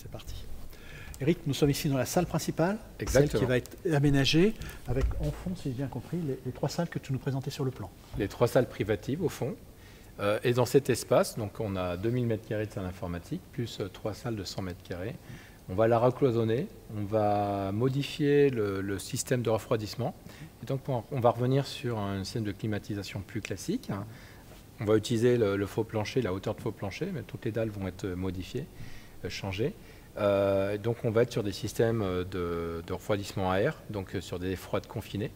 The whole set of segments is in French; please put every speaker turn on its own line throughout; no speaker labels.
C'est parti. Eric, nous sommes ici dans la salle principale,
Exactement.
celle qui va être aménagée, avec en fond, si j'ai bien compris, les, les trois salles que tu nous présentais sur le plan.
Les trois salles privatives au fond. Euh, et dans cet espace, donc on a 2000 m2 de salle informatique, plus euh, trois salles de 100 m2. On va la recloisonner, on va modifier le, le système de refroidissement. Et donc on on va revenir sur un système de climatisation plus classique. hein. On va utiliser le, le faux plancher, la hauteur de faux plancher, mais toutes les dalles vont être modifiées, euh, changées. Euh, donc on va être sur des systèmes euh, de, refroidissement à air, donc euh, sur des froides confinées,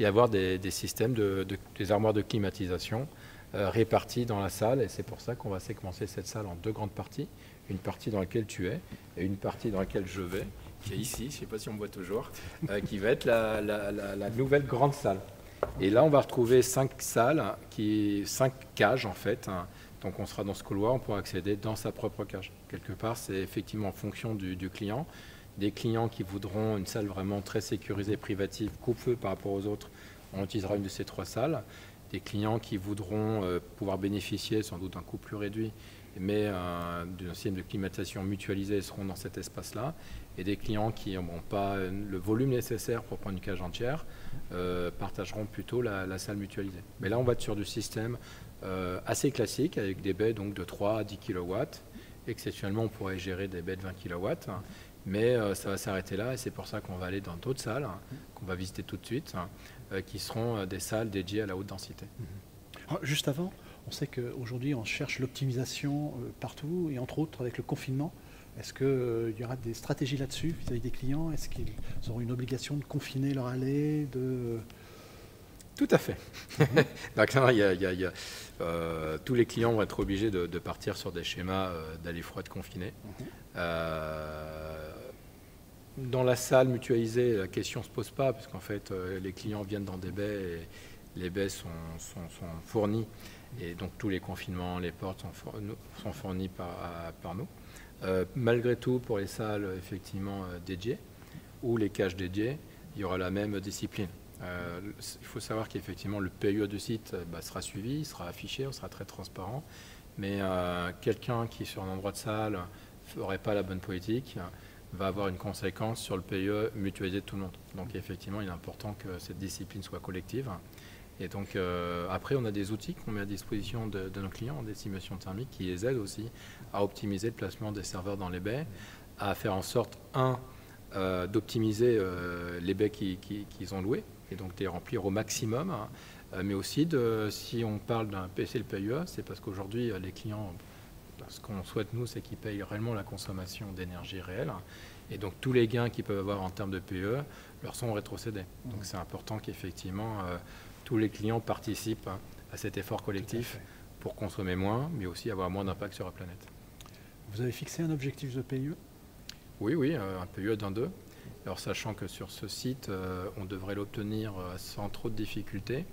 et avoir des, systèmes de, de- des armoires de climatisation réparties dans la salle. Et c'est pour ça qu'on va séquencer cette salle en deux grandes parties. Une partie dans laquelle tu es et une partie dans laquelle je vais, qui est ici, je ne sais pas si on me voit toujours, qui va être la, nouvelle grande salle. Et là, on va retrouver cinq salles, qui, cinq cages en fait. hein. Donc on sera dans ce couloir, on pourra accéder dans sa propre cage. Quelque part, c'est effectivement en fonction du, client. Des clients qui voudront une salle vraiment très sécurisée, privative, coupe-feu par rapport aux autres, on utilisera une de ces trois salles. Des clients qui voudront euh, pouvoir bénéficier sans doute d'un coût plus réduit, mais euh, système de climatisation mutualisé seront dans cet espace-là. Et des clients qui n'auront pas euh, le volume nécessaire pour prendre une cage entière euh, partageront plutôt la, salle mutualisée. Mais là, on va être sur du système euh, assez classique avec des baies donc, de 3 à 10 kW. Exceptionnellement, on pourrait gérer des baies de 20 kW. hein, mais ça va s'arrêter là et c'est pour ça qu'on va aller dans d'autres salles hein, qu'on va visiter tout de suite, hein, qui seront des salles dédiées à la haute densité.
Ah, juste avant, on sait qu'aujourd'hui, on cherche l'optimisation euh, partout, et entre autres avec le confinement. Est-ce qu'il y aura des stratégies là-dessus vis-à-vis des clients? Est-ce qu'ils auront une obligation de confiner leur allée de...
Tout à fait. Donc, non, y a- il y a- il y a, euh, tous les clients vont être obligés de, de partir sur des schémas euh, d'aller froide confinée. Euh, dans la salle mutualisée, la question ne se pose pas, parce qu'en fait, euh, les clients viennent dans des baies et les baies sont, fournies. Et donc, tous les confinements, les portes sont, four- nous- sont fournis par, nous. Euh, malgré tout, pour les salles effectivement euh, dédiées ou les cages dédiées, il y aura la même discipline. Euh, il faut savoir qu'effectivement le PUE du site bah, sera suivi, sera affiché, on sera très transparent. Mais quelqu'un qui sur un endroit de salle ferait pas la bonne politique va avoir une conséquence sur le PUE mutualisé de tout le monde. Donc effectivement, il est important que cette discipline soit collective. Et donc euh, après, on a des outils qu'on met à disposition de, de nos clients, des simulations thermiques, qui les aident aussi à optimiser le placement des serveurs dans les baies, à faire en sorte, un, euh, d'optimiser euh, les baies qui- qui- qu'ils ont louées, et donc de les remplir au maximum, hein. Mais aussi, de, si on parle d'un PC le PUE, c'est parce qu'aujourd'hui, les clients, ce qu'on souhaite nous, c'est qu'ils payent réellement la consommation d'énergie réelle, et donc tous les gains qu'ils peuvent avoir en termes de PUE leur sont rétrocédés. Donc c'est important qu'effectivement, tous les clients participent à cet effort collectif pour consommer moins, mais aussi avoir moins d'impact sur la planète.
Vous avez fixé un objectif de PIE
Oui, oui, euh, un PUE d'un 2. Alors sachant que sur ce site, euh, on devrait l'obtenir euh, sans trop de difficultés.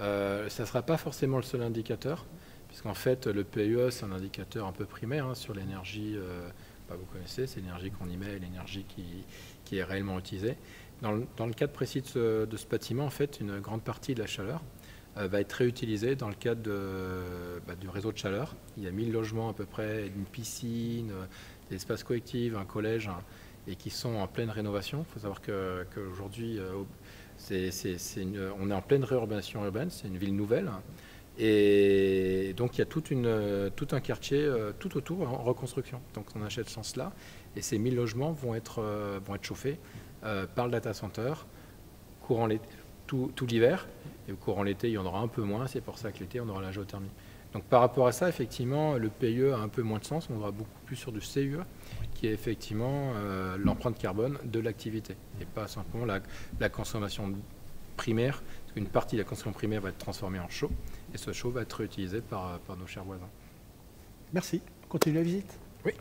Euh, ça ne sera pas forcément le seul indicateur, puisqu'en fait le PUE c'est un indicateur un peu primaire hein, sur l'énergie, euh, bah, vous connaissez, c'est l'énergie qu'on y met et l'énergie qui, qui est réellement utilisée. Dans le, dans cadre précis de ce, bâtiment, en fait, une grande partie de la chaleur euh, va être réutilisée dans le cadre bah, du réseau de chaleur. Il y a 1000 logements à peu près, une piscine, euh, des espaces collectifs, un collège, hein, et qui sont en pleine rénovation. Il faut savoir que- qu'aujourd'hui, euh, c'est une- on est en pleine réurbanisation urbaine, c'est une ville nouvelle. Et donc il y a tout un quartier euh, tout autour en reconstruction. Donc on achète ce sens-là. Et ces 1000 logements vont être, euh, chauffés euh, par le data center tout, l'hiver. Et au courant l'été, il y en aura un peu moins. C'est pour ça que l'été, on aura la géothermie. Donc par rapport à ça, effectivement, le PIE a un peu moins de sens. On va beaucoup plus sur du CUE, qui est effectivement l'empreinte carbone de l'activité. Et pas simplement la, la consommation primaire. Parce qu'une partie de la consommation primaire va être transformée en chaud. Et ce chaud va être réutilisé par, par nos chers voisins.
Merci. On continue la visite?
Oui.